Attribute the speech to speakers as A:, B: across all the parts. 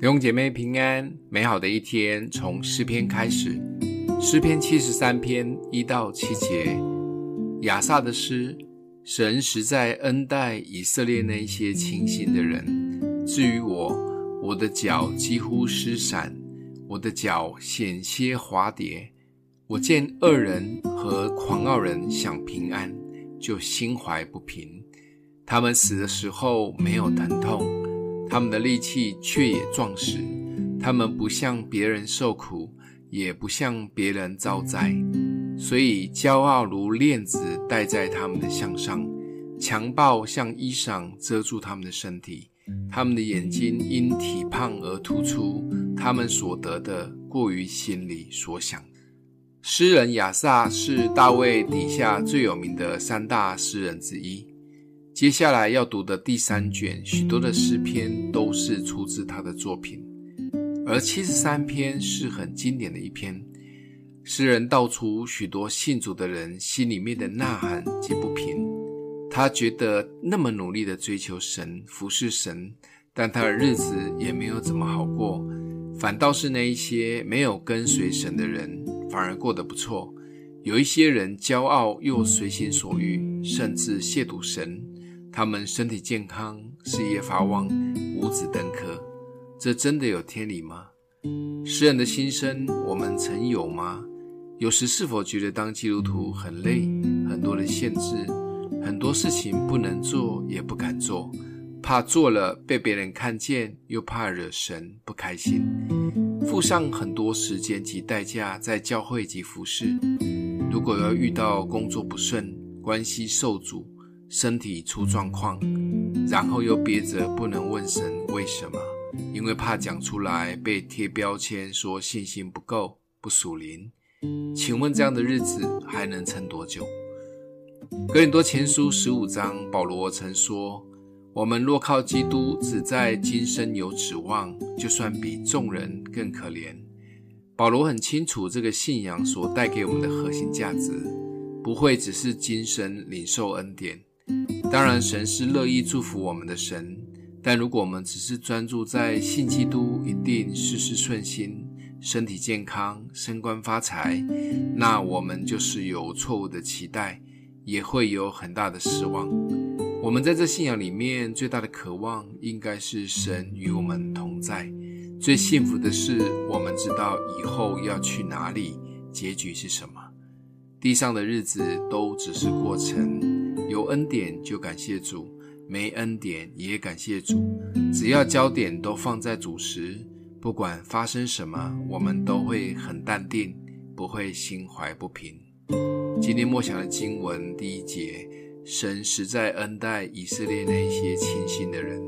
A: 弟兄姐妹平安，美好的一天从诗篇开始。诗篇七十三篇一到七节，亚萨的诗：神实在恩待以色列那些清心的人。至于我，我的脚几乎失散，我的脚险些滑跌。我见恶人和狂傲人想平安，就心怀不平。他们死的时候没有疼痛。他们的力气却也壮实，他们不向别人受苦，也不向别人遭灾，所以骄傲如链子戴在他们的项上，强暴像衣裳遮住他们的身体，他们的眼睛因体胖而突出，他们所得的过于心里所想。诗人亚萨是大卫底下最有名的三大诗人之一。接下来要读的第三卷，许多的诗篇都是出自他的作品，而七十三篇是很经典的一篇。诗人道出许多信主的人心里面的呐喊及不平。他觉得那么努力的追求神、服侍神，但他的日子也没有怎么好过，反倒是那一些没有跟随神的人，反而过得不错。有一些人骄傲又随心所欲，甚至亵渎神。他们身体健康，事业发旺，五子登科，这真的有天理吗？诗人的心声，我们曾有吗？有时是否觉得当基督徒很累，很多的限制，很多事情不能做，也不敢做，怕做了被别人看见，又怕惹神不开心，付上很多时间及代价在教会及服侍。如果要遇到工作不顺，关系受阻。身体出状况，然后又憋着不能问神为什么，因为怕讲出来被贴标签，说信心不够、不属灵。请问这样的日子还能撑多久？哥林多前书十五章，保罗曾说：“我们若靠基督只在今生有指望，就算比众人更可怜。”保罗很清楚这个信仰所带给我们的核心价值，不会只是今生领受恩典。当然，神是乐意祝福我们的神，但如果我们只是专注在信基督一定事事顺心、身体健康、升官发财，那我们就是有错误的期待，也会有很大的失望。我们在这信仰里面最大的渴望，应该是神与我们同在。最幸福的是，我们知道以后要去哪里，结局是什么。地上的日子都只是过程。有恩典就感谢主，没恩典也感谢主。只要焦点都放在主时，不管发生什么，我们都会很淡定，不会心怀不平。今天默想的经文第一节，神实在恩待以色列那些清心的人。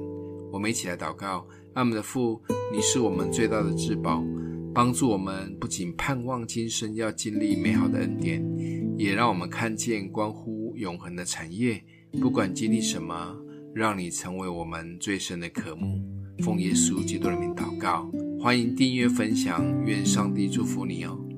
A: 我们一起来祷告：阿们的父，你是我们最大的至宝，帮助我们不仅盼望今生要经历美好的恩典，也让我们看见关乎。永恒的产业，不管经历什么，让你成为我们最深的渴慕。奉耶稣基督的名祷告，欢迎订阅分享，愿上帝祝福你哦。